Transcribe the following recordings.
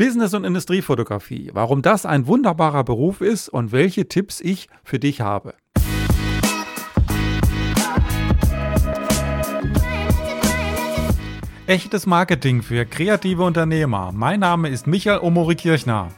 Business- und Industriefotografie, warum das ein wunderbarer Beruf ist und welche Tipps ich für dich habe. Echtes Marketing für kreative Unternehmer. Mein Name ist Michael Omori Kirchner.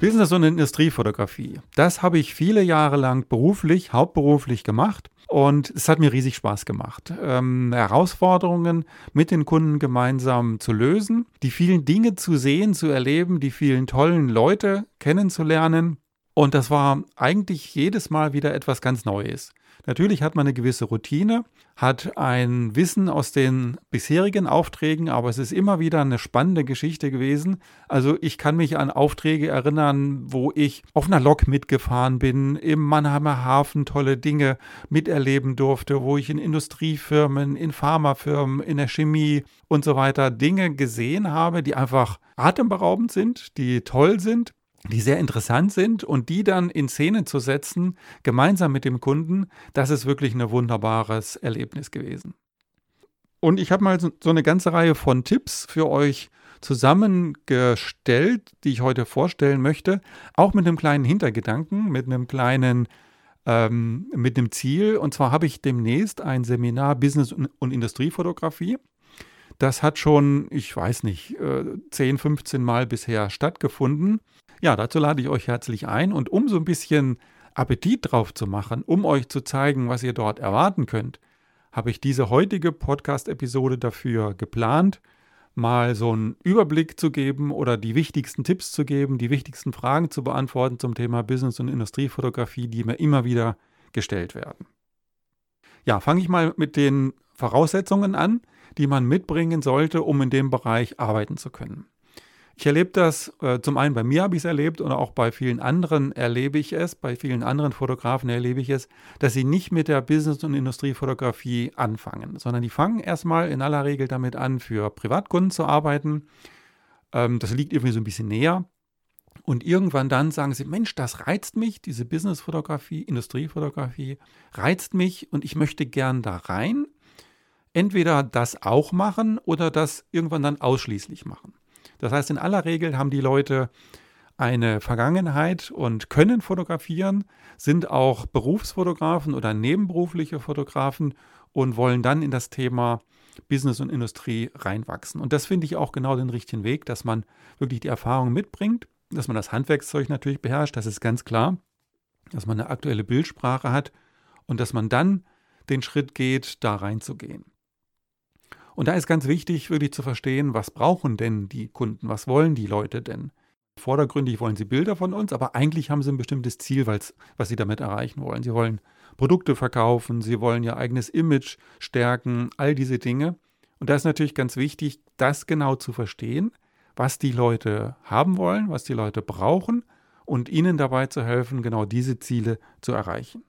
Business- und Industriefotografie. Das habe ich viele Jahre lang beruflich, hauptberuflich gemacht und es hat mir riesig Spaß gemacht, ähm, Herausforderungen mit den Kunden gemeinsam zu lösen, die vielen Dinge zu sehen, zu erleben, die vielen tollen Leute kennenzulernen. Und das war eigentlich jedes Mal wieder etwas ganz Neues. Natürlich hat man eine gewisse Routine, hat ein Wissen aus den bisherigen Aufträgen, aber es ist immer wieder eine spannende Geschichte gewesen. Also ich kann mich an Aufträge erinnern, wo ich auf einer Lok mitgefahren bin, im Mannheimer Hafen tolle Dinge miterleben durfte, wo ich in Industriefirmen, in Pharmafirmen, in der Chemie und so weiter Dinge gesehen habe, die einfach atemberaubend sind, die toll sind die sehr interessant sind und die dann in Szene zu setzen, gemeinsam mit dem Kunden, das ist wirklich ein wunderbares Erlebnis gewesen. Und ich habe mal so eine ganze Reihe von Tipps für euch zusammengestellt, die ich heute vorstellen möchte, auch mit einem kleinen Hintergedanken, mit einem kleinen ähm, mit einem Ziel. Und zwar habe ich demnächst ein Seminar Business- und Industriefotografie. Das hat schon, ich weiß nicht, 10, äh, 15 Mal bisher stattgefunden. Ja, dazu lade ich euch herzlich ein und um so ein bisschen Appetit drauf zu machen, um euch zu zeigen, was ihr dort erwarten könnt, habe ich diese heutige Podcast-Episode dafür geplant, mal so einen Überblick zu geben oder die wichtigsten Tipps zu geben, die wichtigsten Fragen zu beantworten zum Thema Business- und Industriefotografie, die mir immer wieder gestellt werden. Ja, fange ich mal mit den Voraussetzungen an, die man mitbringen sollte, um in dem Bereich arbeiten zu können. Ich erlebe das, äh, zum einen bei mir habe ich es erlebt und auch bei vielen anderen erlebe ich es, bei vielen anderen Fotografen erlebe ich es, dass sie nicht mit der Business- und Industriefotografie anfangen, sondern die fangen erstmal in aller Regel damit an, für Privatkunden zu arbeiten. Ähm, das liegt irgendwie so ein bisschen näher. Und irgendwann dann sagen sie, Mensch, das reizt mich, diese Businessfotografie, Industriefotografie, reizt mich und ich möchte gern da rein. Entweder das auch machen oder das irgendwann dann ausschließlich machen. Das heißt, in aller Regel haben die Leute eine Vergangenheit und können fotografieren, sind auch Berufsfotografen oder nebenberufliche Fotografen und wollen dann in das Thema Business und Industrie reinwachsen. Und das finde ich auch genau den richtigen Weg, dass man wirklich die Erfahrung mitbringt, dass man das Handwerkszeug natürlich beherrscht, das ist ganz klar, dass man eine aktuelle Bildsprache hat und dass man dann den Schritt geht, da reinzugehen. Und da ist ganz wichtig, wirklich zu verstehen, was brauchen denn die Kunden, was wollen die Leute denn? Vordergründig wollen sie Bilder von uns, aber eigentlich haben sie ein bestimmtes Ziel, was sie damit erreichen wollen. Sie wollen Produkte verkaufen, sie wollen ihr eigenes Image stärken, all diese Dinge. Und da ist natürlich ganz wichtig, das genau zu verstehen, was die Leute haben wollen, was die Leute brauchen und ihnen dabei zu helfen, genau diese Ziele zu erreichen.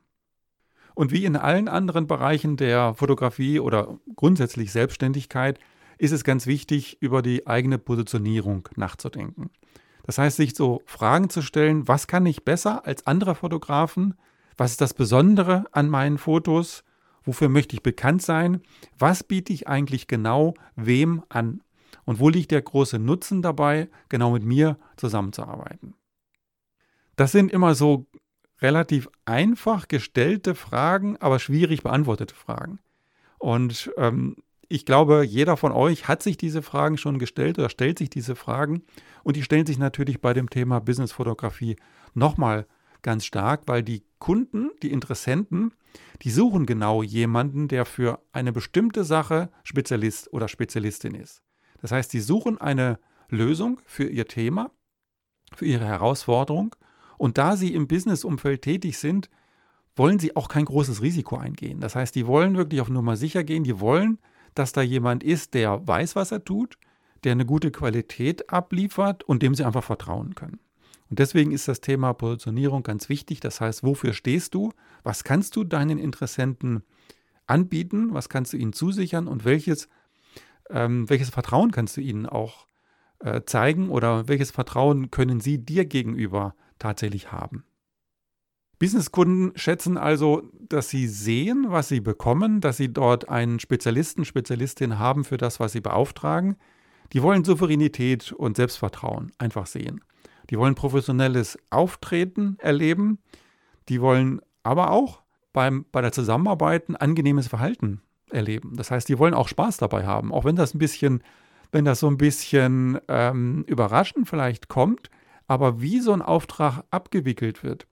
Und wie in allen anderen Bereichen der Fotografie oder grundsätzlich Selbstständigkeit ist es ganz wichtig, über die eigene Positionierung nachzudenken. Das heißt, sich so Fragen zu stellen, was kann ich besser als andere Fotografen? Was ist das Besondere an meinen Fotos? Wofür möchte ich bekannt sein? Was biete ich eigentlich genau wem an? Und wo liegt der große Nutzen dabei, genau mit mir zusammenzuarbeiten? Das sind immer so relativ einfach gestellte Fragen, aber schwierig beantwortete Fragen. Und ähm, ich glaube, jeder von euch hat sich diese Fragen schon gestellt oder stellt sich diese Fragen. Und die stellen sich natürlich bei dem Thema Businessfotografie nochmal ganz stark, weil die Kunden, die Interessenten, die suchen genau jemanden, der für eine bestimmte Sache Spezialist oder Spezialistin ist. Das heißt, sie suchen eine Lösung für ihr Thema, für ihre Herausforderung und da sie im Businessumfeld tätig sind, wollen sie auch kein großes Risiko eingehen. Das heißt, die wollen wirklich auf Nummer sicher gehen. Die wollen, dass da jemand ist, der weiß, was er tut, der eine gute Qualität abliefert und dem sie einfach vertrauen können. Und deswegen ist das Thema Positionierung ganz wichtig. Das heißt, wofür stehst du? Was kannst du deinen Interessenten anbieten? Was kannst du ihnen zusichern? Und welches, ähm, welches Vertrauen kannst du ihnen auch äh, zeigen? Oder welches Vertrauen können sie dir gegenüber tatsächlich haben. Businesskunden schätzen also, dass sie sehen, was sie bekommen, dass sie dort einen Spezialisten, Spezialistin haben für das, was sie beauftragen, Die wollen Souveränität und Selbstvertrauen einfach sehen. Die wollen professionelles Auftreten erleben. Die wollen aber auch beim, bei der Zusammenarbeit ein angenehmes Verhalten erleben. Das heißt, die wollen auch Spaß dabei haben, auch wenn das ein bisschen, wenn das so ein bisschen ähm, überraschend vielleicht kommt, aber wie so ein Auftrag abgewickelt wird,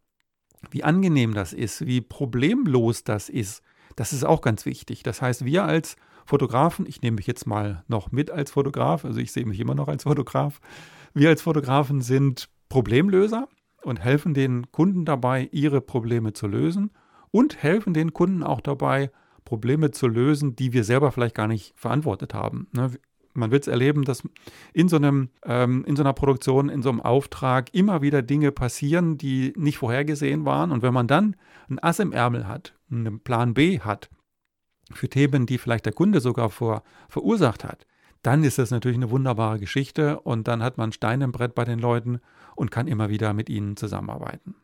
wie angenehm das ist, wie problemlos das ist, das ist auch ganz wichtig. Das heißt, wir als Fotografen, ich nehme mich jetzt mal noch mit als Fotograf, also ich sehe mich immer noch als Fotograf, wir als Fotografen sind Problemlöser und helfen den Kunden dabei, ihre Probleme zu lösen und helfen den Kunden auch dabei, Probleme zu lösen, die wir selber vielleicht gar nicht verantwortet haben. Man wird es erleben, dass in so, einem, ähm, in so einer Produktion, in so einem Auftrag immer wieder Dinge passieren, die nicht vorhergesehen waren. Und wenn man dann ein Ass im Ärmel hat, einen Plan B hat, für Themen, die vielleicht der Kunde sogar vor, verursacht hat, dann ist das natürlich eine wunderbare Geschichte und dann hat man Stein im Brett bei den Leuten und kann immer wieder mit ihnen zusammenarbeiten.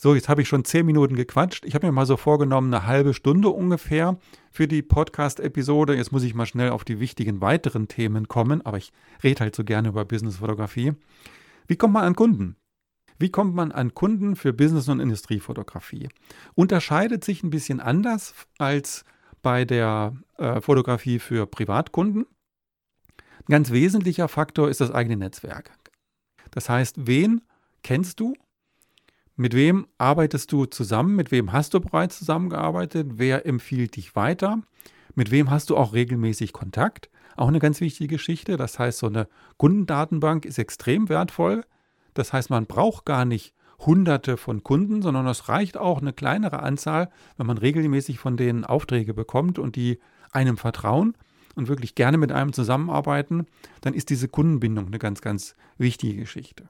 So, jetzt habe ich schon zehn Minuten gequatscht. Ich habe mir mal so vorgenommen, eine halbe Stunde ungefähr für die Podcast-Episode. Jetzt muss ich mal schnell auf die wichtigen weiteren Themen kommen, aber ich rede halt so gerne über Businessfotografie. Wie kommt man an Kunden? Wie kommt man an Kunden für Business- und Industriefotografie? Unterscheidet sich ein bisschen anders als bei der äh, Fotografie für Privatkunden. Ein ganz wesentlicher Faktor ist das eigene Netzwerk. Das heißt, wen kennst du? Mit wem arbeitest du zusammen? Mit wem hast du bereits zusammengearbeitet? Wer empfiehlt dich weiter? Mit wem hast du auch regelmäßig Kontakt? Auch eine ganz wichtige Geschichte. Das heißt, so eine Kundendatenbank ist extrem wertvoll. Das heißt, man braucht gar nicht hunderte von Kunden, sondern es reicht auch eine kleinere Anzahl, wenn man regelmäßig von denen Aufträge bekommt und die einem vertrauen und wirklich gerne mit einem zusammenarbeiten, dann ist diese Kundenbindung eine ganz, ganz wichtige Geschichte.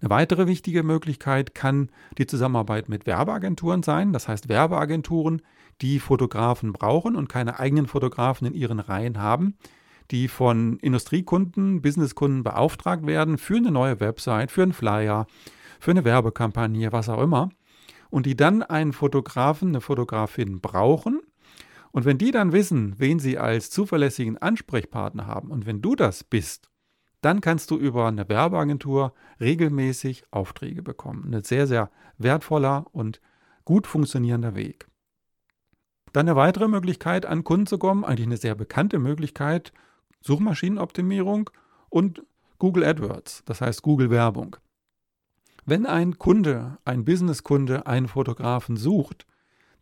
Eine weitere wichtige Möglichkeit kann die Zusammenarbeit mit Werbeagenturen sein. Das heißt Werbeagenturen, die Fotografen brauchen und keine eigenen Fotografen in ihren Reihen haben, die von Industriekunden, Businesskunden beauftragt werden für eine neue Website, für einen Flyer, für eine Werbekampagne, was auch immer. Und die dann einen Fotografen, eine Fotografin brauchen. Und wenn die dann wissen, wen sie als zuverlässigen Ansprechpartner haben und wenn du das bist, dann kannst du über eine Werbeagentur regelmäßig Aufträge bekommen. Ein sehr, sehr wertvoller und gut funktionierender Weg. Dann eine weitere Möglichkeit, an Kunden zu kommen, eigentlich eine sehr bekannte Möglichkeit, Suchmaschinenoptimierung und Google AdWords, das heißt Google Werbung. Wenn ein Kunde, ein Businesskunde einen Fotografen sucht,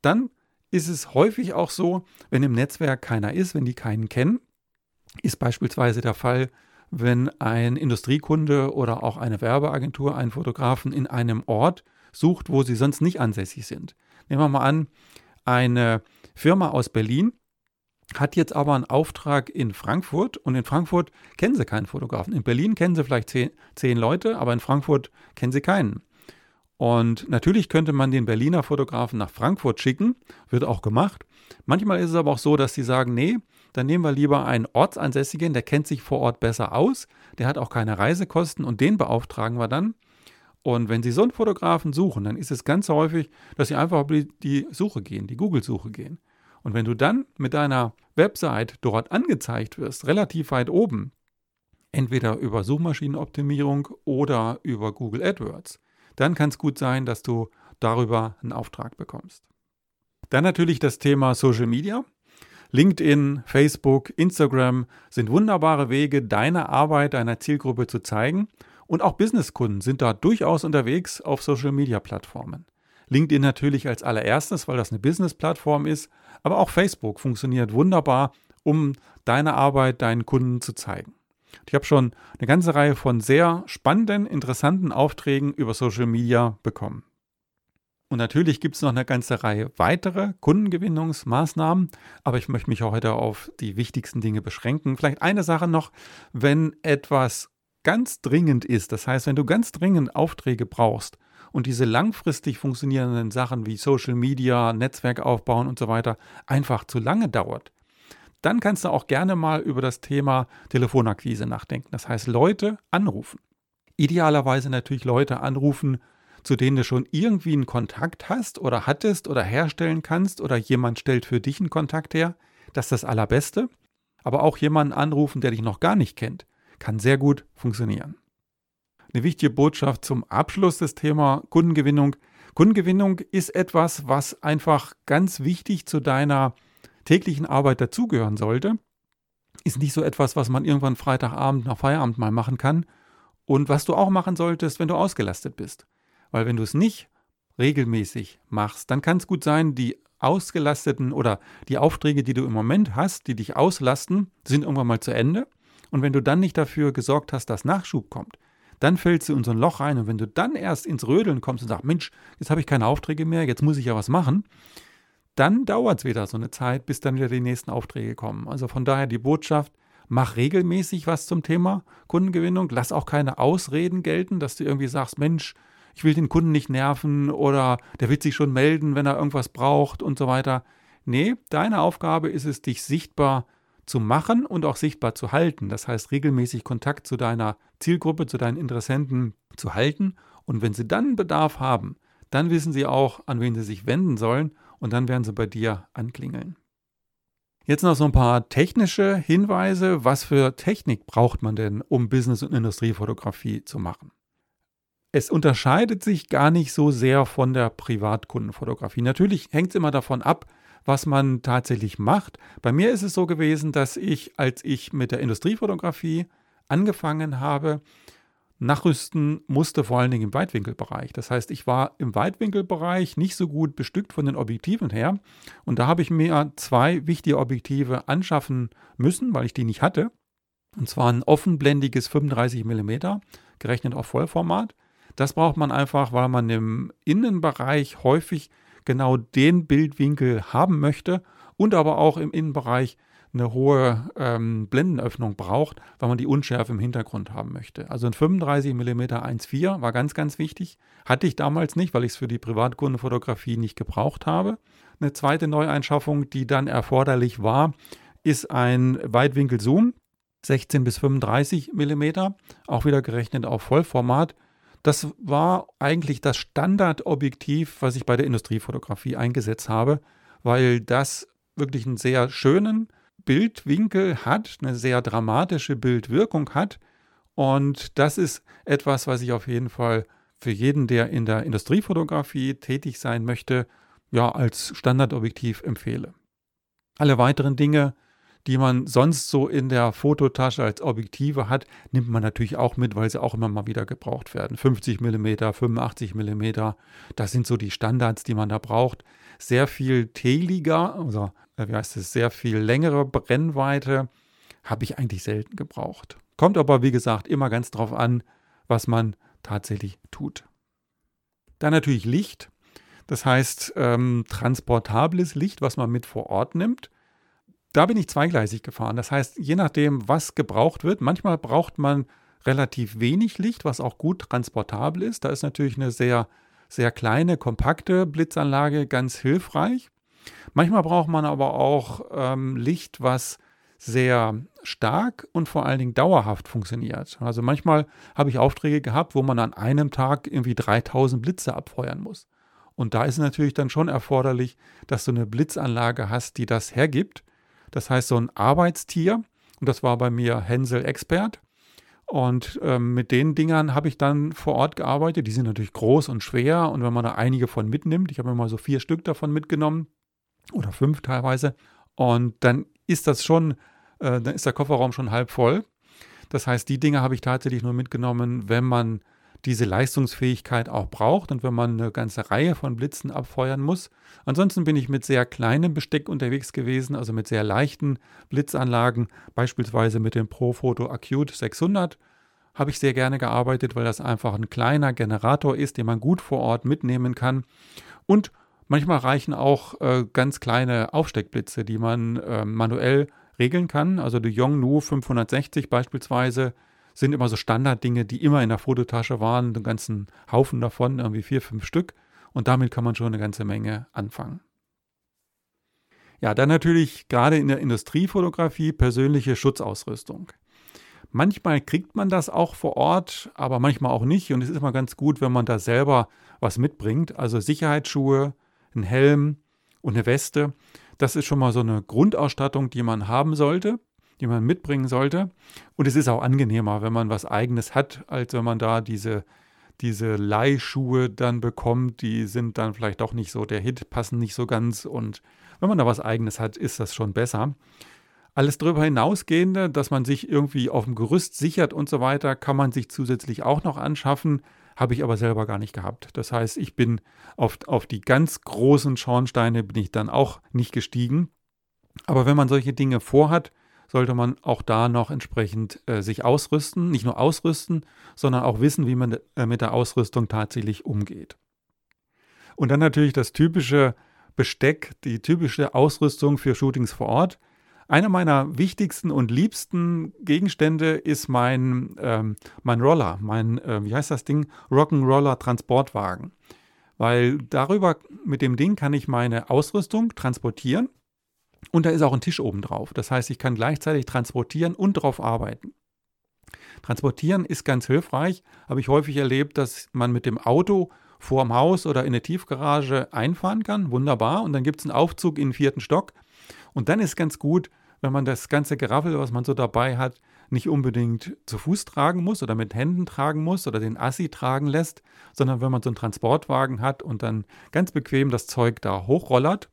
dann ist es häufig auch so, wenn im Netzwerk keiner ist, wenn die keinen kennen, ist beispielsweise der Fall, wenn ein Industriekunde oder auch eine Werbeagentur einen Fotografen in einem Ort sucht, wo sie sonst nicht ansässig sind. Nehmen wir mal an, eine Firma aus Berlin hat jetzt aber einen Auftrag in Frankfurt und in Frankfurt kennen sie keinen Fotografen. In Berlin kennen sie vielleicht zehn, zehn Leute, aber in Frankfurt kennen sie keinen. Und natürlich könnte man den Berliner Fotografen nach Frankfurt schicken, wird auch gemacht. Manchmal ist es aber auch so, dass sie sagen, nee, dann nehmen wir lieber einen Ortsansässigen, der kennt sich vor Ort besser aus, der hat auch keine Reisekosten und den beauftragen wir dann. Und wenn Sie so einen Fotografen suchen, dann ist es ganz häufig, dass Sie einfach die Suche gehen, die Google-Suche gehen. Und wenn du dann mit deiner Website dort angezeigt wirst, relativ weit oben, entweder über Suchmaschinenoptimierung oder über Google AdWords, dann kann es gut sein, dass du darüber einen Auftrag bekommst. Dann natürlich das Thema Social Media. LinkedIn, Facebook, Instagram sind wunderbare Wege, deine Arbeit deiner Zielgruppe zu zeigen. Und auch Businesskunden sind da durchaus unterwegs auf Social-Media-Plattformen. LinkedIn natürlich als allererstes, weil das eine Business-Plattform ist, aber auch Facebook funktioniert wunderbar, um deine Arbeit deinen Kunden zu zeigen. Ich habe schon eine ganze Reihe von sehr spannenden, interessanten Aufträgen über Social Media bekommen. Und natürlich gibt es noch eine ganze Reihe weitere Kundengewinnungsmaßnahmen, aber ich möchte mich heute auf die wichtigsten Dinge beschränken. Vielleicht eine Sache noch, wenn etwas ganz dringend ist, das heißt, wenn du ganz dringend Aufträge brauchst und diese langfristig funktionierenden Sachen wie Social Media, Netzwerk aufbauen und so weiter einfach zu lange dauert, dann kannst du auch gerne mal über das Thema Telefonakquise nachdenken. Das heißt, Leute anrufen. Idealerweise natürlich Leute anrufen, zu denen du schon irgendwie einen Kontakt hast oder hattest oder herstellen kannst oder jemand stellt für dich einen Kontakt her. Das ist das Allerbeste. Aber auch jemanden anrufen, der dich noch gar nicht kennt, kann sehr gut funktionieren. Eine wichtige Botschaft zum Abschluss des Thema Kundengewinnung. Kundengewinnung ist etwas, was einfach ganz wichtig zu deiner täglichen Arbeit dazugehören sollte. Ist nicht so etwas, was man irgendwann Freitagabend nach Feierabend mal machen kann. Und was du auch machen solltest, wenn du ausgelastet bist. Weil wenn du es nicht regelmäßig machst, dann kann es gut sein, die ausgelasteten oder die Aufträge, die du im Moment hast, die dich auslasten, sind irgendwann mal zu Ende. Und wenn du dann nicht dafür gesorgt hast, dass Nachschub kommt, dann fällst du in so ein Loch rein. Und wenn du dann erst ins Rödeln kommst und sagst, Mensch, jetzt habe ich keine Aufträge mehr, jetzt muss ich ja was machen, dann dauert es wieder so eine Zeit, bis dann wieder die nächsten Aufträge kommen. Also von daher die Botschaft, mach regelmäßig was zum Thema Kundengewinnung. Lass auch keine Ausreden gelten, dass du irgendwie sagst, Mensch, ich will den Kunden nicht nerven oder der wird sich schon melden, wenn er irgendwas braucht und so weiter. Nee, deine Aufgabe ist es, dich sichtbar zu machen und auch sichtbar zu halten. Das heißt, regelmäßig Kontakt zu deiner Zielgruppe, zu deinen Interessenten zu halten. Und wenn sie dann Bedarf haben, dann wissen sie auch, an wen sie sich wenden sollen und dann werden sie bei dir anklingeln. Jetzt noch so ein paar technische Hinweise. Was für Technik braucht man denn, um Business- und Industriefotografie zu machen? Es unterscheidet sich gar nicht so sehr von der Privatkundenfotografie. Natürlich hängt es immer davon ab, was man tatsächlich macht. Bei mir ist es so gewesen, dass ich, als ich mit der Industriefotografie angefangen habe, nachrüsten musste, vor allen Dingen im Weitwinkelbereich. Das heißt, ich war im Weitwinkelbereich nicht so gut bestückt von den Objektiven her. Und da habe ich mir zwei wichtige Objektive anschaffen müssen, weil ich die nicht hatte. Und zwar ein offenblendiges 35 mm, gerechnet auf Vollformat das braucht man einfach, weil man im Innenbereich häufig genau den Bildwinkel haben möchte und aber auch im Innenbereich eine hohe ähm, Blendenöffnung braucht, weil man die Unschärfe im Hintergrund haben möchte. Also ein 35 mm 1.4 war ganz, ganz wichtig. Hatte ich damals nicht, weil ich es für die Privatkundenfotografie nicht gebraucht habe. Eine zweite Neueinschaffung, die dann erforderlich war, ist ein Weitwinkel-Zoom, 16 bis 35 mm, auch wieder gerechnet auf Vollformat. Das war eigentlich das Standardobjektiv, was ich bei der Industriefotografie eingesetzt habe, weil das wirklich einen sehr schönen Bildwinkel hat, eine sehr dramatische Bildwirkung hat. Und das ist etwas, was ich auf jeden Fall für jeden, der in der Industriefotografie tätig sein möchte, ja, als Standardobjektiv empfehle. Alle weiteren Dinge die man sonst so in der Fototasche als Objektive hat, nimmt man natürlich auch mit, weil sie auch immer mal wieder gebraucht werden. 50 mm, 85 mm, das sind so die Standards, die man da braucht. Sehr viel tailiger, also wie heißt es, sehr viel längere Brennweite habe ich eigentlich selten gebraucht. Kommt aber, wie gesagt, immer ganz drauf an, was man tatsächlich tut. Dann natürlich Licht. Das heißt, ähm, transportables Licht, was man mit vor Ort nimmt da bin ich zweigleisig gefahren. Das heißt, je nachdem, was gebraucht wird, manchmal braucht man relativ wenig Licht, was auch gut transportabel ist. Da ist natürlich eine sehr, sehr kleine, kompakte Blitzanlage ganz hilfreich. Manchmal braucht man aber auch ähm, Licht, was sehr stark und vor allen Dingen dauerhaft funktioniert. Also manchmal habe ich Aufträge gehabt, wo man an einem Tag irgendwie 3000 Blitze abfeuern muss. Und da ist natürlich dann schon erforderlich, dass du eine Blitzanlage hast, die das hergibt. Das heißt, so ein Arbeitstier, und das war bei mir Hänsel Expert. Und ähm, mit den Dingern habe ich dann vor Ort gearbeitet. Die sind natürlich groß und schwer. Und wenn man da einige von mitnimmt, ich habe immer so vier Stück davon mitgenommen oder fünf teilweise. Und dann ist das schon, äh, dann ist der Kofferraum schon halb voll. Das heißt, die Dinge habe ich tatsächlich nur mitgenommen, wenn man diese Leistungsfähigkeit auch braucht und wenn man eine ganze Reihe von Blitzen abfeuern muss. Ansonsten bin ich mit sehr kleinem Besteck unterwegs gewesen, also mit sehr leichten Blitzanlagen, beispielsweise mit dem Profoto Acute 600 habe ich sehr gerne gearbeitet, weil das einfach ein kleiner Generator ist, den man gut vor Ort mitnehmen kann. Und manchmal reichen auch äh, ganz kleine Aufsteckblitze, die man äh, manuell regeln kann. Also die Yongnu 560 beispielsweise sind immer so Standarddinge, die immer in der Fototasche waren, einen ganzen Haufen davon, irgendwie vier, fünf Stück. Und damit kann man schon eine ganze Menge anfangen. Ja, dann natürlich gerade in der Industriefotografie persönliche Schutzausrüstung. Manchmal kriegt man das auch vor Ort, aber manchmal auch nicht. Und es ist immer ganz gut, wenn man da selber was mitbringt. Also Sicherheitsschuhe, ein Helm und eine Weste. Das ist schon mal so eine Grundausstattung, die man haben sollte. Die man mitbringen sollte. Und es ist auch angenehmer, wenn man was eigenes hat, als wenn man da diese, diese Leihschuhe dann bekommt. Die sind dann vielleicht doch nicht so der Hit, passen nicht so ganz. Und wenn man da was eigenes hat, ist das schon besser. Alles darüber hinausgehende, dass man sich irgendwie auf dem Gerüst sichert und so weiter, kann man sich zusätzlich auch noch anschaffen, habe ich aber selber gar nicht gehabt. Das heißt, ich bin auf, auf die ganz großen Schornsteine bin ich dann auch nicht gestiegen. Aber wenn man solche Dinge vorhat, sollte man auch da noch entsprechend äh, sich ausrüsten. Nicht nur ausrüsten, sondern auch wissen, wie man äh, mit der Ausrüstung tatsächlich umgeht. Und dann natürlich das typische Besteck, die typische Ausrüstung für Shootings vor Ort. Einer meiner wichtigsten und liebsten Gegenstände ist mein, ähm, mein Roller, mein, äh, wie heißt das Ding? Rock'n'Roller Transportwagen. Weil darüber, mit dem Ding kann ich meine Ausrüstung transportieren und da ist auch ein Tisch oben drauf. Das heißt, ich kann gleichzeitig transportieren und drauf arbeiten. Transportieren ist ganz hilfreich, habe ich häufig erlebt, dass man mit dem Auto vorm Haus oder in der Tiefgarage einfahren kann. Wunderbar. Und dann gibt es einen Aufzug in den vierten Stock. Und dann ist ganz gut, wenn man das ganze Geraffel, was man so dabei hat, nicht unbedingt zu Fuß tragen muss oder mit Händen tragen muss oder den Assi tragen lässt, sondern wenn man so einen Transportwagen hat und dann ganz bequem das Zeug da hochrollert.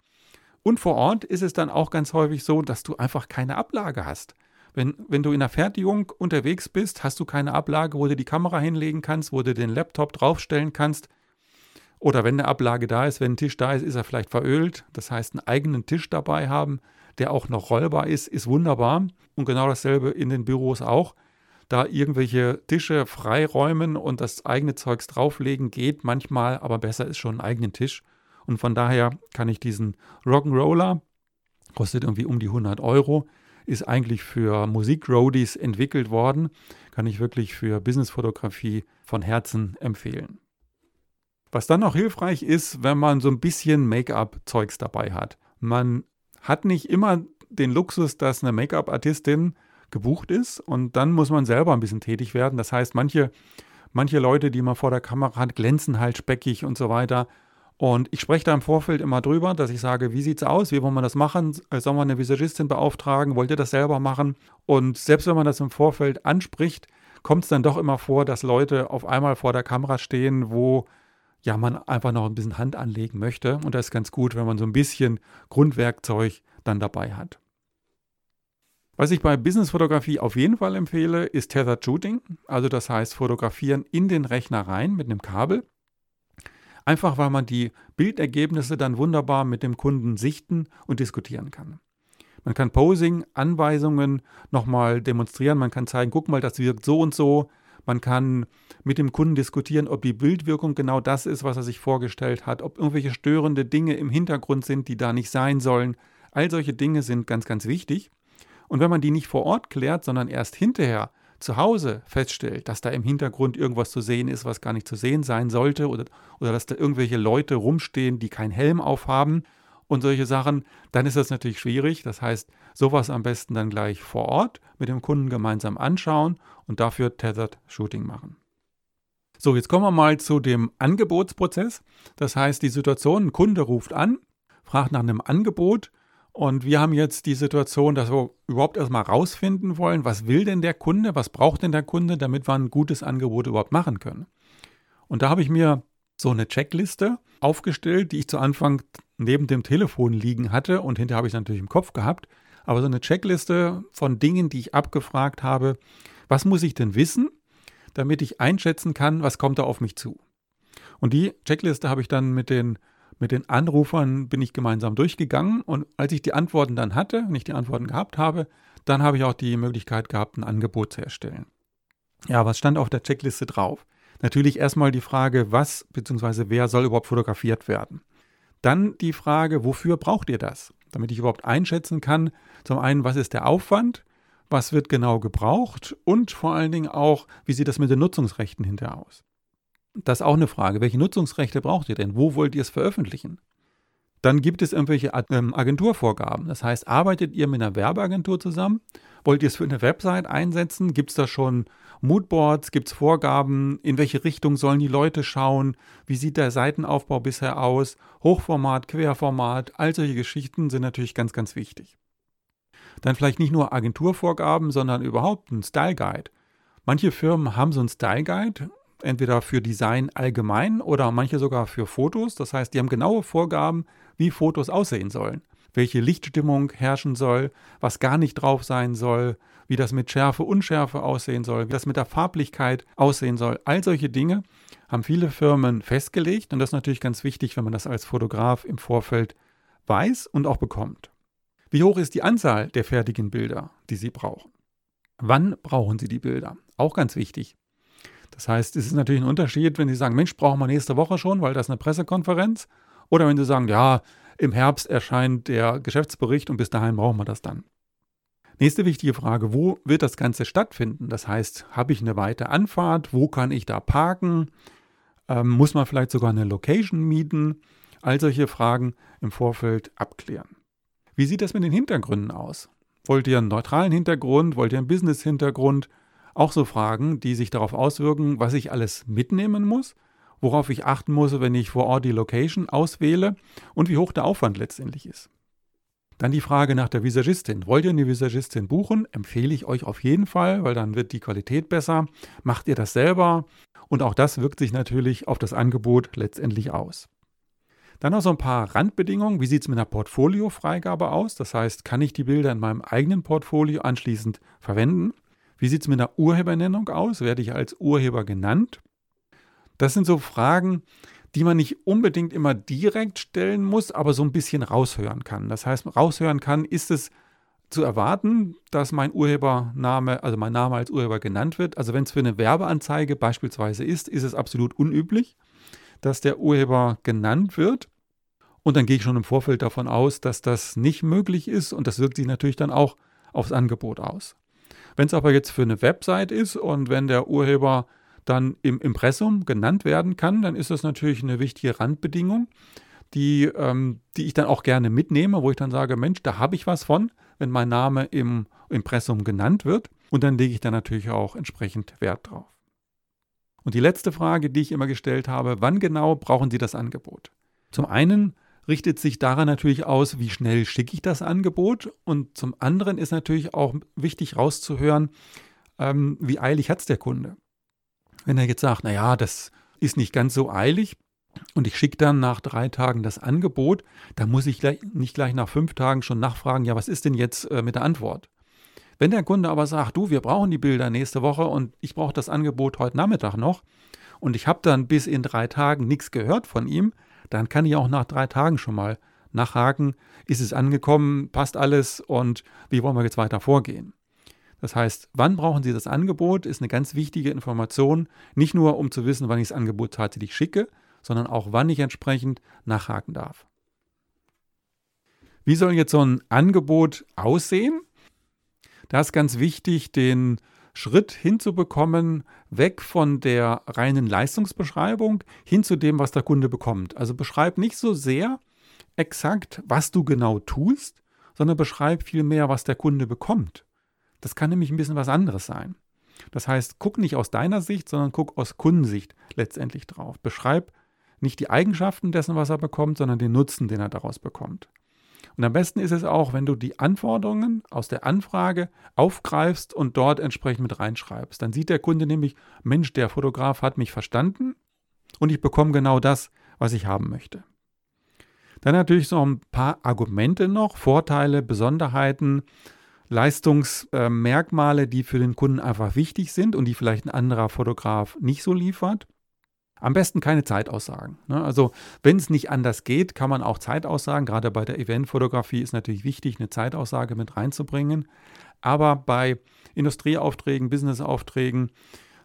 Und vor Ort ist es dann auch ganz häufig so, dass du einfach keine Ablage hast. Wenn, wenn du in der Fertigung unterwegs bist, hast du keine Ablage, wo du die Kamera hinlegen kannst, wo du den Laptop draufstellen kannst. Oder wenn eine Ablage da ist, wenn ein Tisch da ist, ist er vielleicht verölt. Das heißt, einen eigenen Tisch dabei haben, der auch noch rollbar ist, ist wunderbar. Und genau dasselbe in den Büros auch. Da irgendwelche Tische freiräumen und das eigene Zeugs drauflegen geht manchmal, aber besser ist schon einen eigenen Tisch. Und von daher kann ich diesen Rock'n'Roller, kostet irgendwie um die 100 Euro, ist eigentlich für Musik-Roadies entwickelt worden, kann ich wirklich für Businessfotografie von Herzen empfehlen. Was dann auch hilfreich ist, wenn man so ein bisschen Make-up-Zeugs dabei hat. Man hat nicht immer den Luxus, dass eine Make-up-Artistin gebucht ist und dann muss man selber ein bisschen tätig werden. Das heißt, manche, manche Leute, die man vor der Kamera hat, glänzen halt speckig und so weiter. Und ich spreche da im Vorfeld immer drüber, dass ich sage, wie sieht es aus? Wie wollen wir das machen? Sollen wir eine Visagistin beauftragen? Wollt ihr das selber machen? Und selbst wenn man das im Vorfeld anspricht, kommt es dann doch immer vor, dass Leute auf einmal vor der Kamera stehen, wo ja, man einfach noch ein bisschen Hand anlegen möchte. Und das ist ganz gut, wenn man so ein bisschen Grundwerkzeug dann dabei hat. Was ich bei Businessfotografie auf jeden Fall empfehle, ist Tethered Shooting. Also das heißt fotografieren in den Rechner rein mit einem Kabel. Einfach weil man die Bildergebnisse dann wunderbar mit dem Kunden sichten und diskutieren kann. Man kann Posing, Anweisungen nochmal demonstrieren. Man kann zeigen, guck mal, das wirkt so und so. Man kann mit dem Kunden diskutieren, ob die Bildwirkung genau das ist, was er sich vorgestellt hat, ob irgendwelche störende Dinge im Hintergrund sind, die da nicht sein sollen. All solche Dinge sind ganz, ganz wichtig. Und wenn man die nicht vor Ort klärt, sondern erst hinterher zu Hause feststellt, dass da im Hintergrund irgendwas zu sehen ist, was gar nicht zu sehen sein sollte, oder, oder dass da irgendwelche Leute rumstehen, die keinen Helm aufhaben und solche Sachen, dann ist das natürlich schwierig. Das heißt, sowas am besten dann gleich vor Ort mit dem Kunden gemeinsam anschauen und dafür Tethered Shooting machen. So, jetzt kommen wir mal zu dem Angebotsprozess. Das heißt, die Situation, ein Kunde ruft an, fragt nach einem Angebot und wir haben jetzt die Situation, dass wir überhaupt erstmal rausfinden wollen, was will denn der Kunde, was braucht denn der Kunde, damit wir ein gutes Angebot überhaupt machen können. Und da habe ich mir so eine Checkliste aufgestellt, die ich zu Anfang neben dem Telefon liegen hatte und hinterher habe ich es natürlich im Kopf gehabt. Aber so eine Checkliste von Dingen, die ich abgefragt habe. Was muss ich denn wissen, damit ich einschätzen kann, was kommt da auf mich zu? Und die Checkliste habe ich dann mit den, mit den Anrufern bin ich gemeinsam durchgegangen und als ich die Antworten dann hatte, wenn ich die Antworten gehabt habe, dann habe ich auch die Möglichkeit gehabt, ein Angebot zu erstellen. Ja, was stand auf der Checkliste drauf? Natürlich erstmal die Frage, was bzw. wer soll überhaupt fotografiert werden. Dann die Frage, wofür braucht ihr das? Damit ich überhaupt einschätzen kann, zum einen, was ist der Aufwand, was wird genau gebraucht und vor allen Dingen auch, wie sieht das mit den Nutzungsrechten hinterher aus? Das ist auch eine Frage. Welche Nutzungsrechte braucht ihr denn? Wo wollt ihr es veröffentlichen? Dann gibt es irgendwelche ähm, Agenturvorgaben. Das heißt, arbeitet ihr mit einer Werbeagentur zusammen? Wollt ihr es für eine Website einsetzen? Gibt es da schon Moodboards? Gibt es Vorgaben? In welche Richtung sollen die Leute schauen? Wie sieht der Seitenaufbau bisher aus? Hochformat, Querformat, all solche Geschichten sind natürlich ganz, ganz wichtig. Dann vielleicht nicht nur Agenturvorgaben, sondern überhaupt ein Style Guide. Manche Firmen haben so einen Style Guide, entweder für Design allgemein oder manche sogar für Fotos. Das heißt, die haben genaue Vorgaben, wie Fotos aussehen sollen. Welche Lichtstimmung herrschen soll, was gar nicht drauf sein soll, wie das mit Schärfe, Unschärfe aussehen soll, wie das mit der Farblichkeit aussehen soll. All solche Dinge haben viele Firmen festgelegt und das ist natürlich ganz wichtig, wenn man das als Fotograf im Vorfeld weiß und auch bekommt. Wie hoch ist die Anzahl der fertigen Bilder, die Sie brauchen? Wann brauchen Sie die Bilder? Auch ganz wichtig. Das heißt, es ist natürlich ein Unterschied, wenn Sie sagen, Mensch, brauchen wir nächste Woche schon, weil das ist eine Pressekonferenz. Oder wenn Sie sagen, ja, im Herbst erscheint der Geschäftsbericht und bis dahin brauchen wir das dann. Nächste wichtige Frage, wo wird das Ganze stattfinden? Das heißt, habe ich eine weite Anfahrt? Wo kann ich da parken? Ähm, muss man vielleicht sogar eine Location mieten? All solche Fragen im Vorfeld abklären. Wie sieht das mit den Hintergründen aus? Wollt ihr einen neutralen Hintergrund? Wollt ihr einen Business-Hintergrund? Auch so Fragen, die sich darauf auswirken, was ich alles mitnehmen muss, worauf ich achten muss, wenn ich vor Ort die Location auswähle und wie hoch der Aufwand letztendlich ist. Dann die Frage nach der Visagistin. Wollt ihr eine Visagistin buchen? Empfehle ich euch auf jeden Fall, weil dann wird die Qualität besser. Macht ihr das selber? Und auch das wirkt sich natürlich auf das Angebot letztendlich aus. Dann noch so ein paar Randbedingungen. Wie sieht es mit einer Portfoliofreigabe aus? Das heißt, kann ich die Bilder in meinem eigenen Portfolio anschließend verwenden? Wie sieht es mit einer Urhebernennung aus? Werde ich als Urheber genannt? Das sind so Fragen, die man nicht unbedingt immer direkt stellen muss, aber so ein bisschen raushören kann. Das heißt, raushören kann, ist es zu erwarten, dass mein Urhebername, also mein Name als Urheber genannt wird. Also wenn es für eine Werbeanzeige beispielsweise ist, ist es absolut unüblich, dass der Urheber genannt wird. Und dann gehe ich schon im Vorfeld davon aus, dass das nicht möglich ist und das wirkt sich natürlich dann auch aufs Angebot aus. Wenn es aber jetzt für eine Website ist und wenn der Urheber dann im Impressum genannt werden kann, dann ist das natürlich eine wichtige Randbedingung, die, ähm, die ich dann auch gerne mitnehme, wo ich dann sage, Mensch, da habe ich was von, wenn mein Name im Impressum genannt wird. Und dann lege ich da natürlich auch entsprechend Wert drauf. Und die letzte Frage, die ich immer gestellt habe, wann genau brauchen Sie das Angebot? Zum einen richtet sich daran natürlich aus, wie schnell schicke ich das Angebot. Und zum anderen ist natürlich auch wichtig rauszuhören, ähm, wie eilig hat es der Kunde. Wenn er jetzt sagt, naja, das ist nicht ganz so eilig und ich schicke dann nach drei Tagen das Angebot, dann muss ich gleich, nicht gleich nach fünf Tagen schon nachfragen, ja, was ist denn jetzt äh, mit der Antwort? Wenn der Kunde aber sagt, du, wir brauchen die Bilder nächste Woche und ich brauche das Angebot heute Nachmittag noch und ich habe dann bis in drei Tagen nichts gehört von ihm, dann kann ich auch nach drei Tagen schon mal nachhaken, ist es angekommen, passt alles und wie wollen wir jetzt weiter vorgehen? Das heißt, wann brauchen Sie das Angebot, ist eine ganz wichtige Information, nicht nur um zu wissen, wann ich das Angebot tatsächlich schicke, sondern auch wann ich entsprechend nachhaken darf. Wie soll jetzt so ein Angebot aussehen? Da ist ganz wichtig, den Schritt hinzubekommen, weg von der reinen Leistungsbeschreibung hin zu dem, was der Kunde bekommt. Also beschreib nicht so sehr exakt, was du genau tust, sondern beschreib vielmehr, was der Kunde bekommt. Das kann nämlich ein bisschen was anderes sein. Das heißt, guck nicht aus deiner Sicht, sondern guck aus Kundensicht letztendlich drauf. Beschreib nicht die Eigenschaften dessen, was er bekommt, sondern den Nutzen, den er daraus bekommt. Und am besten ist es auch, wenn du die Anforderungen aus der Anfrage aufgreifst und dort entsprechend mit reinschreibst. Dann sieht der Kunde nämlich, Mensch, der Fotograf hat mich verstanden und ich bekomme genau das, was ich haben möchte. Dann natürlich so ein paar Argumente noch, Vorteile, Besonderheiten, Leistungsmerkmale, die für den Kunden einfach wichtig sind und die vielleicht ein anderer Fotograf nicht so liefert. Am besten keine Zeitaussagen. Ne? Also wenn es nicht anders geht, kann man auch Zeitaussagen. Gerade bei der Eventfotografie ist natürlich wichtig, eine Zeitaussage mit reinzubringen. Aber bei Industrieaufträgen, Businessaufträgen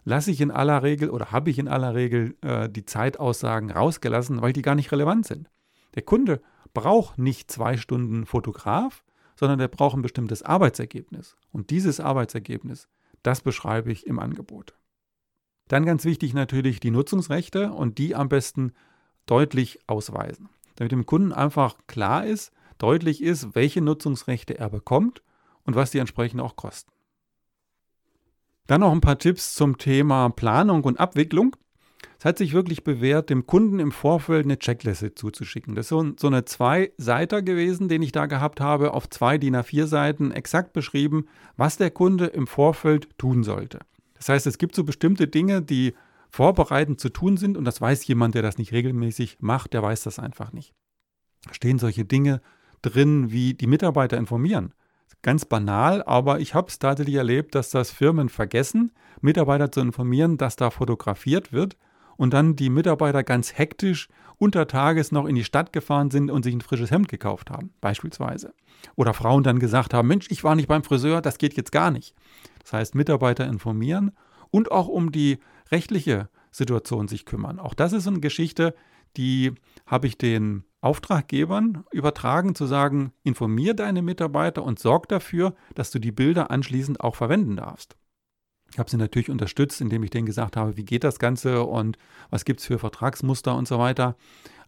lasse ich in aller Regel oder habe ich in aller Regel äh, die Zeitaussagen rausgelassen, weil die gar nicht relevant sind. Der Kunde braucht nicht zwei Stunden Fotograf, sondern der braucht ein bestimmtes Arbeitsergebnis. Und dieses Arbeitsergebnis, das beschreibe ich im Angebot. Dann ganz wichtig natürlich die Nutzungsrechte und die am besten deutlich ausweisen. Damit dem Kunden einfach klar ist, deutlich ist, welche Nutzungsrechte er bekommt und was die entsprechend auch kosten. Dann noch ein paar Tipps zum Thema Planung und Abwicklung. Es hat sich wirklich bewährt, dem Kunden im Vorfeld eine Checkliste zuzuschicken. Das ist so, so eine Zwei-Seiter gewesen, den ich da gehabt habe, auf zwei DIN A4 Seiten exakt beschrieben, was der Kunde im Vorfeld tun sollte. Das heißt, es gibt so bestimmte Dinge, die vorbereitend zu tun sind und das weiß jemand, der das nicht regelmäßig macht, der weiß das einfach nicht. Da stehen solche Dinge drin, wie die Mitarbeiter informieren. Ganz banal, aber ich habe es tatsächlich erlebt, dass das Firmen vergessen, Mitarbeiter zu informieren, dass da fotografiert wird und dann die Mitarbeiter ganz hektisch unter Tages noch in die Stadt gefahren sind und sich ein frisches Hemd gekauft haben, beispielsweise. Oder Frauen dann gesagt haben, Mensch, ich war nicht beim Friseur, das geht jetzt gar nicht. Das heißt, Mitarbeiter informieren und auch um die rechtliche Situation sich kümmern. Auch das ist eine Geschichte, die habe ich den Auftraggebern übertragen, zu sagen, informier deine Mitarbeiter und sorg dafür, dass du die Bilder anschließend auch verwenden darfst. Ich habe sie natürlich unterstützt, indem ich denen gesagt habe, wie geht das Ganze und was gibt es für Vertragsmuster und so weiter.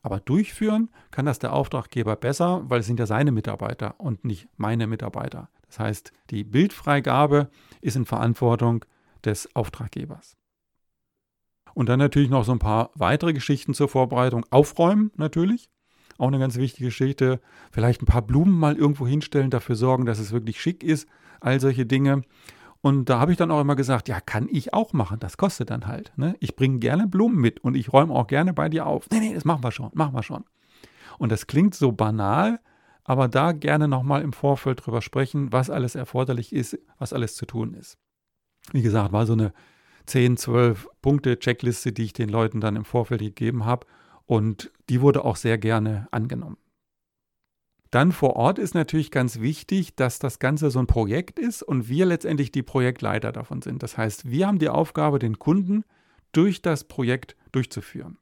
Aber durchführen kann das der Auftraggeber besser, weil es sind ja seine Mitarbeiter und nicht meine Mitarbeiter. Das heißt, die Bildfreigabe ist in Verantwortung des Auftraggebers. Und dann natürlich noch so ein paar weitere Geschichten zur Vorbereitung. Aufräumen natürlich. Auch eine ganz wichtige Geschichte. Vielleicht ein paar Blumen mal irgendwo hinstellen, dafür sorgen, dass es wirklich schick ist. All solche Dinge. Und da habe ich dann auch immer gesagt, ja, kann ich auch machen. Das kostet dann halt. Ne? Ich bringe gerne Blumen mit und ich räume auch gerne bei dir auf. Nee, nee, das machen wir schon, machen wir schon. Und das klingt so banal, aber da gerne nochmal im Vorfeld drüber sprechen, was alles erforderlich ist, was alles zu tun ist. Wie gesagt, war so eine 10, 12 Punkte Checkliste, die ich den Leuten dann im Vorfeld gegeben habe. Und die wurde auch sehr gerne angenommen. Dann vor Ort ist natürlich ganz wichtig, dass das Ganze so ein Projekt ist und wir letztendlich die Projektleiter davon sind. Das heißt, wir haben die Aufgabe, den Kunden durch das Projekt durchzuführen.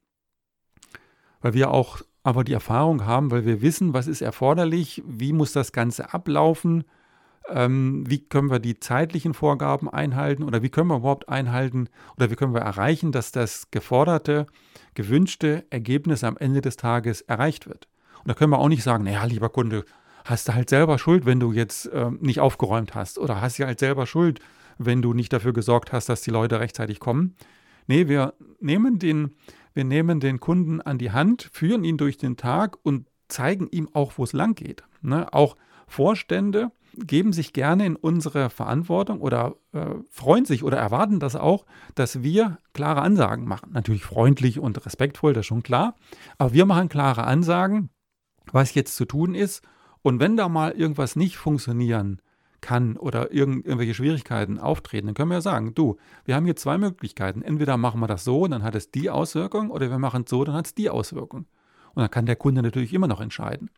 Weil wir auch aber die Erfahrung haben, weil wir wissen, was ist erforderlich, wie muss das Ganze ablaufen, ähm, wie können wir die zeitlichen Vorgaben einhalten oder wie können wir überhaupt einhalten oder wie können wir erreichen, dass das geforderte, gewünschte Ergebnis am Ende des Tages erreicht wird. Und da können wir auch nicht sagen, naja, lieber Kunde, hast du halt selber Schuld, wenn du jetzt äh, nicht aufgeräumt hast. Oder hast du halt selber Schuld, wenn du nicht dafür gesorgt hast, dass die Leute rechtzeitig kommen. Nee, wir nehmen den, wir nehmen den Kunden an die Hand, führen ihn durch den Tag und zeigen ihm auch, wo es lang geht. Ne? Auch Vorstände geben sich gerne in unsere Verantwortung oder äh, freuen sich oder erwarten das auch, dass wir klare Ansagen machen. Natürlich freundlich und respektvoll, das ist schon klar. Aber wir machen klare Ansagen, was jetzt zu tun ist. Und wenn da mal irgendwas nicht funktionieren kann oder irgend, irgendwelche Schwierigkeiten auftreten, dann können wir ja sagen, du, wir haben hier zwei Möglichkeiten. Entweder machen wir das so, dann hat es die Auswirkung, oder wir machen es so, dann hat es die Auswirkung. Und dann kann der Kunde natürlich immer noch entscheiden.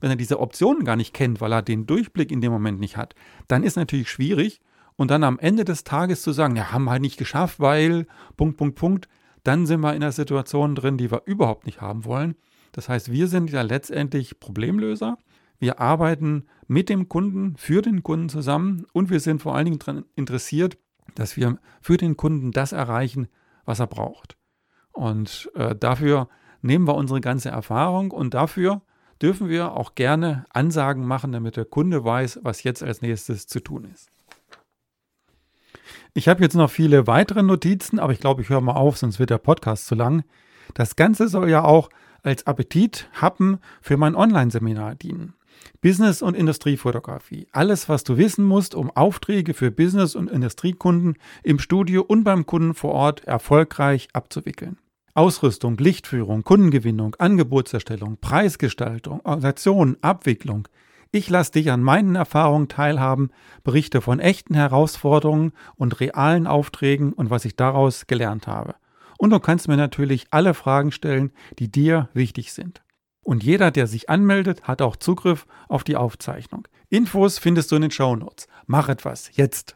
Wenn er diese Optionen gar nicht kennt, weil er den Durchblick in dem Moment nicht hat, dann ist natürlich schwierig. Und dann am Ende des Tages zu sagen, ja, haben wir halt nicht geschafft, weil Punkt, Punkt, Punkt, dann sind wir in einer Situation drin, die wir überhaupt nicht haben wollen. Das heißt, wir sind ja letztendlich Problemlöser. Wir arbeiten mit dem Kunden, für den Kunden zusammen und wir sind vor allen Dingen daran interessiert, dass wir für den Kunden das erreichen, was er braucht. Und äh, dafür nehmen wir unsere ganze Erfahrung und dafür dürfen wir auch gerne Ansagen machen, damit der Kunde weiß, was jetzt als nächstes zu tun ist. Ich habe jetzt noch viele weitere Notizen, aber ich glaube, ich höre mal auf, sonst wird der Podcast zu lang. Das Ganze soll ja auch als Appetithappen für mein Online-Seminar dienen. Business- und Industriefotografie. Alles, was du wissen musst, um Aufträge für Business- und Industriekunden im Studio und beim Kunden vor Ort erfolgreich abzuwickeln. Ausrüstung, Lichtführung, Kundengewinnung, Angebotserstellung, Preisgestaltung, Organisation, Abwicklung. Ich lasse dich an meinen Erfahrungen teilhaben, berichte von echten Herausforderungen und realen Aufträgen und was ich daraus gelernt habe. Und du kannst mir natürlich alle Fragen stellen, die dir wichtig sind. Und jeder, der sich anmeldet, hat auch Zugriff auf die Aufzeichnung. Infos findest du in den Show Notes. Mach etwas, jetzt!